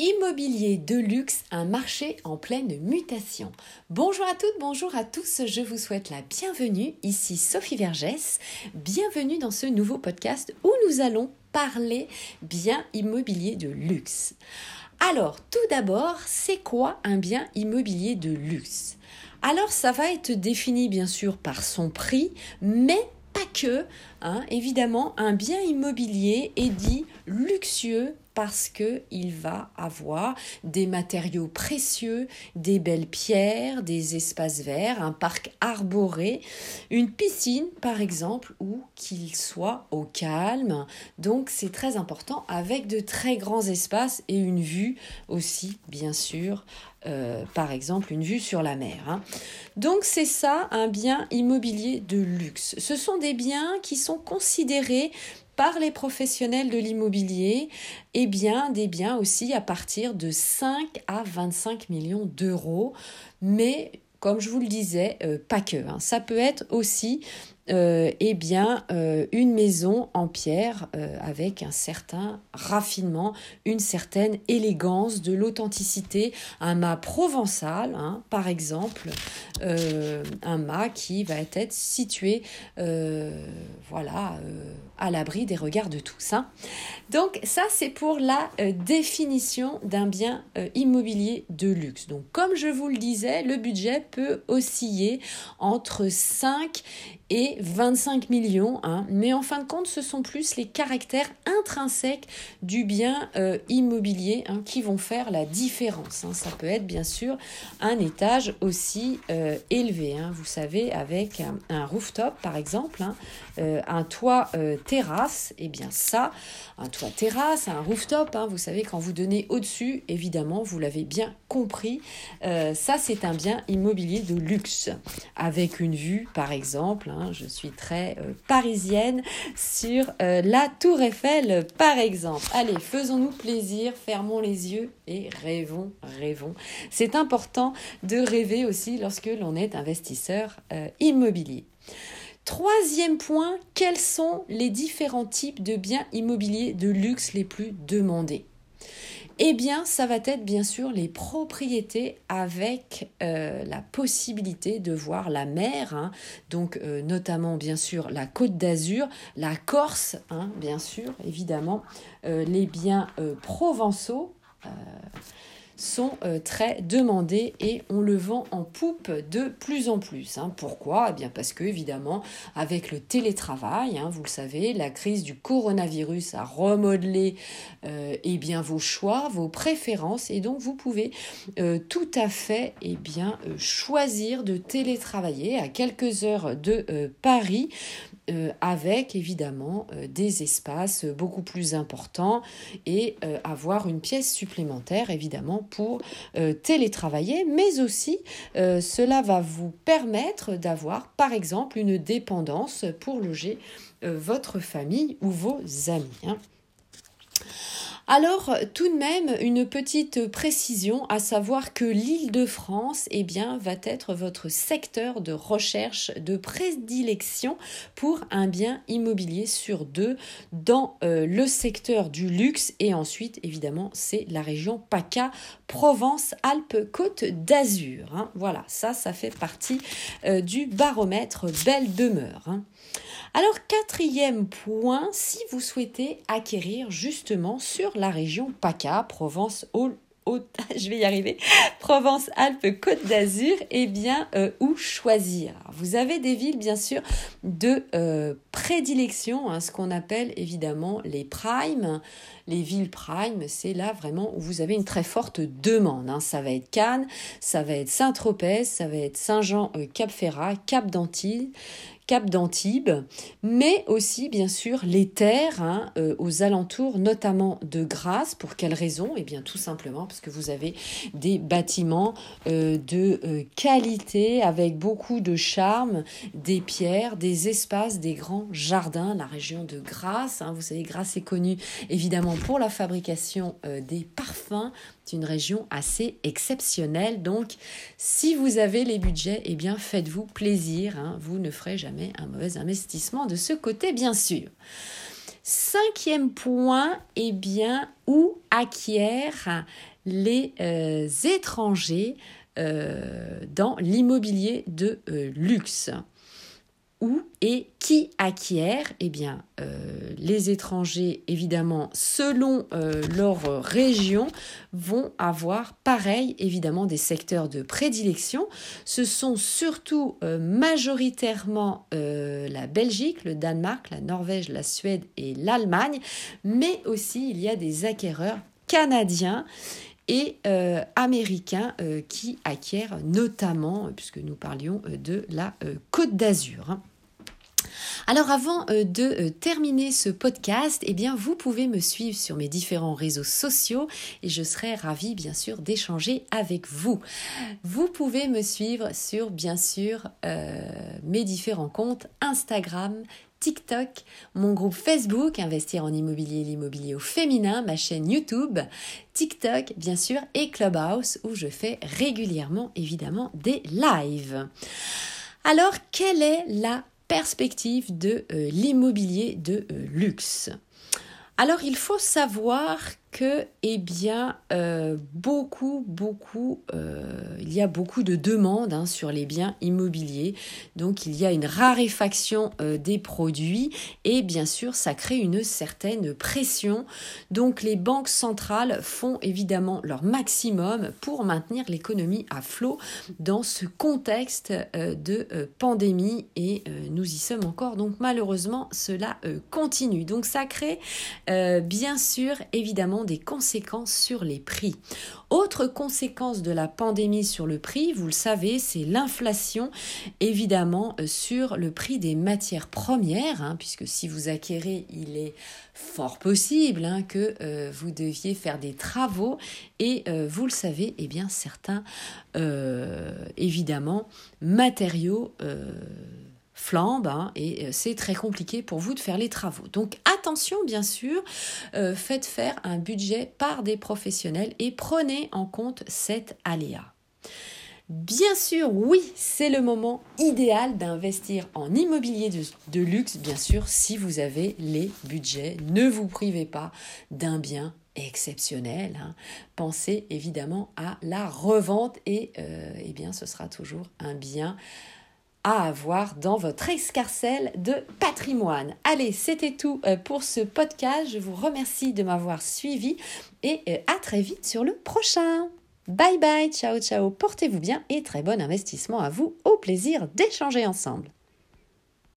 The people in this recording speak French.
Immobilier de luxe, un marché en pleine mutation. Bonjour à toutes, bonjour à tous, je vous souhaite la bienvenue. Ici Sophie Vergès, bienvenue dans ce nouveau podcast où nous allons parler bien immobilier de luxe. Alors, tout d'abord, c'est quoi un bien immobilier de luxe? Alors, ça va être défini bien sûr par son prix, mais pas que. Hein. Évidemment, un bien immobilier est dit luxueux parce que il va avoir des matériaux précieux, des belles pierres, des espaces verts, un parc arboré, une piscine par exemple, ou qu'il soit au calme. Donc c'est très important avec de très grands espaces et une vue aussi bien sûr euh, par exemple une vue sur la mer. Hein. Donc c'est ça un bien immobilier de luxe. Ce sont des biens qui sont considérés par les professionnels de l'immobilier, et eh bien des biens aussi à partir de 5 à 25 millions d'euros, mais comme je vous le disais, euh, pas que. Hein. Ça peut être aussi euh, eh bien, euh, une maison en pierre euh, avec un certain raffinement, une certaine élégance, de l'authenticité, un mât provençal, hein, par exemple, un mât qui va être situé, voilà, à l'abri des regards de tous. Hein. Donc ça, c'est pour la définition d'un bien immobilier de luxe. Donc comme je vous le disais, le budget peut osciller entre 5 et 25 millions. Hein. Mais en fin de compte, ce sont plus les caractères intrinsèques du bien euh, immobilier hein, qui vont faire la différence. Hein. Ça peut être bien sûr un étage aussi euh, élevé. Vous savez, avec un, rooftop par exemple, euh, un toit terrasse, et eh bien ça, un toit terrasse, un rooftop, vous savez, quand vous donnez au-dessus, évidemment, vous l'avez bien compris, ça c'est un bien immobilier de luxe, avec une vue par exemple, Hein, je suis très euh, parisienne sur euh, la Tour Eiffel, par exemple. Allez, faisons-nous plaisir, fermons les yeux et rêvons, rêvons. C'est important de rêver aussi lorsque l'on est investisseur euh, immobilier. Troisième point, quels sont les différents types de biens immobiliers de luxe les plus demandés? Eh bien, ça va être bien sûr les propriétés avec euh, la possibilité de voir la mer, hein. donc euh, notamment bien sûr la côte d'Azur, la Corse, hein, bien sûr, évidemment, euh, les biens provençaux sont euh, très demandés et on le vend en poupe de plus en plus. Hein. Pourquoi? Eh bien Parce que, évidemment, avec le télétravail, hein, vous le savez, la crise du coronavirus a remodelé euh, eh vos choix, vos préférences et donc vous pouvez euh, tout à fait eh bien, choisir de télétravailler à quelques heures de Paris euh, avec évidemment euh, des espaces beaucoup plus importants et euh, avoir une pièce supplémentaire évidemment pour télétravailler, mais aussi cela va vous permettre d'avoir par exemple une dépendance pour loger votre famille ou vos amis. Hein. Alors, tout de même, une petite précision, à savoir que l'île de France, eh bien, va être votre secteur de recherche de prédilection pour un bien immobilier sur deux dans euh, le secteur du luxe et ensuite, évidemment, c'est la région PACA, Provence-Alpes-Côte d'Azur. Hein. Voilà, ça, ça fait partie euh, du baromètre Belle Demeure. Hein. Alors quatrième point, si vous souhaitez acquérir justement sur la région PACA, Provence, Haute, je vais y arriver, Provence, Alpes, Côte d'Azur, eh bien, euh, où choisir? Vous avez des villes, bien sûr, de euh, prédilection, hein, ce qu'on appelle évidemment les primes. Les villes primes, c'est là vraiment où vous avez une très forte demande. Hein. Ça va être Cannes, ça va être Saint-Tropez, ça va être Saint-Jean-Cap-Ferrat, euh, Cap d'Antibes, mais aussi bien sûr les terres hein, euh, aux alentours, notamment de Grasse. Pour quelle raison? Eh bien tout simplement parce que vous avez des bâtiments euh, de euh, qualité avec beaucoup de charme, des pierres, des espaces, des grands jardins. La région de Grasse, hein, vous savez, Grasse est connue évidemment pour la fabrication des parfums, c'est une région assez exceptionnelle. Donc, si vous avez les budgets, eh bien, faites-vous plaisir. Hein. Vous ne ferez jamais un mauvais investissement de ce côté, bien sûr. Cinquième point, eh bien, où acquièrent les euh, étrangers euh, dans l'immobilier de euh, luxe? Et qui acquiert Eh bien, les étrangers, évidemment, selon leur région, vont avoir, pareil, évidemment, des secteurs de prédilection. Ce sont surtout majoritairement la Belgique, le Danemark, la Norvège, la Suède et l'Allemagne, mais aussi il y a des acquéreurs canadiens et euh, américains euh, qui acquièrent notamment, puisque nous parlions euh, de la Côte d'Azur. Alors avant de terminer ce podcast, eh bien vous pouvez me suivre sur mes différents réseaux sociaux et je serai ravie bien sûr d'échanger avec vous. Vous pouvez me suivre sur bien sûr mes différents comptes Instagram, TikTok, mon groupe Facebook Investir en immobilier, l'immobilier au féminin, ma chaîne YouTube, TikTok bien sûr et Clubhouse où je fais régulièrement évidemment des lives. Alors quelle est la perspective de euh, l'immobilier de euh, luxe. Alors il faut savoir que, eh bien, euh, beaucoup, beaucoup, euh, il y a beaucoup de demandes hein, sur les biens immobiliers. Donc, il y a une raréfaction euh, des produits et bien sûr, ça crée une certaine pression. Donc, les banques centrales font évidemment leur maximum pour maintenir l'économie à flot dans ce contexte de pandémie et nous y sommes encore. Donc, malheureusement, cela continue. Donc, ça crée bien sûr, évidemment, des conséquences sur les prix. Autre conséquence de la pandémie sur le prix, vous le savez, c'est l'inflation évidemment euh, sur le prix des matières premières, hein, puisque si vous acquérez, il est fort possible hein, que euh, vous deviez faire des travaux et euh, vous le savez, eh bien certains évidemment matériaux flambe hein, et euh, c'est très compliqué pour vous de faire les travaux. Donc attention bien sûr, euh, faites faire un budget par des professionnels et prenez en compte cet aléa. Bien sûr, oui, c'est le moment idéal d'investir en immobilier de, luxe, bien sûr, si vous avez les budgets. Ne vous privez pas d'un bien exceptionnel. Hein. Pensez évidemment à la revente et euh, eh bien, ce sera toujours un bien à avoir dans votre escarcelle de patrimoine. Allez, c'était tout euh, pour ce podcast. Je vous remercie de m'avoir suivi et euh, à très vite sur le prochain. Bye bye, ciao ciao, portez-vous bien et très bon investissement à vous. Au plaisir d'échanger ensemble.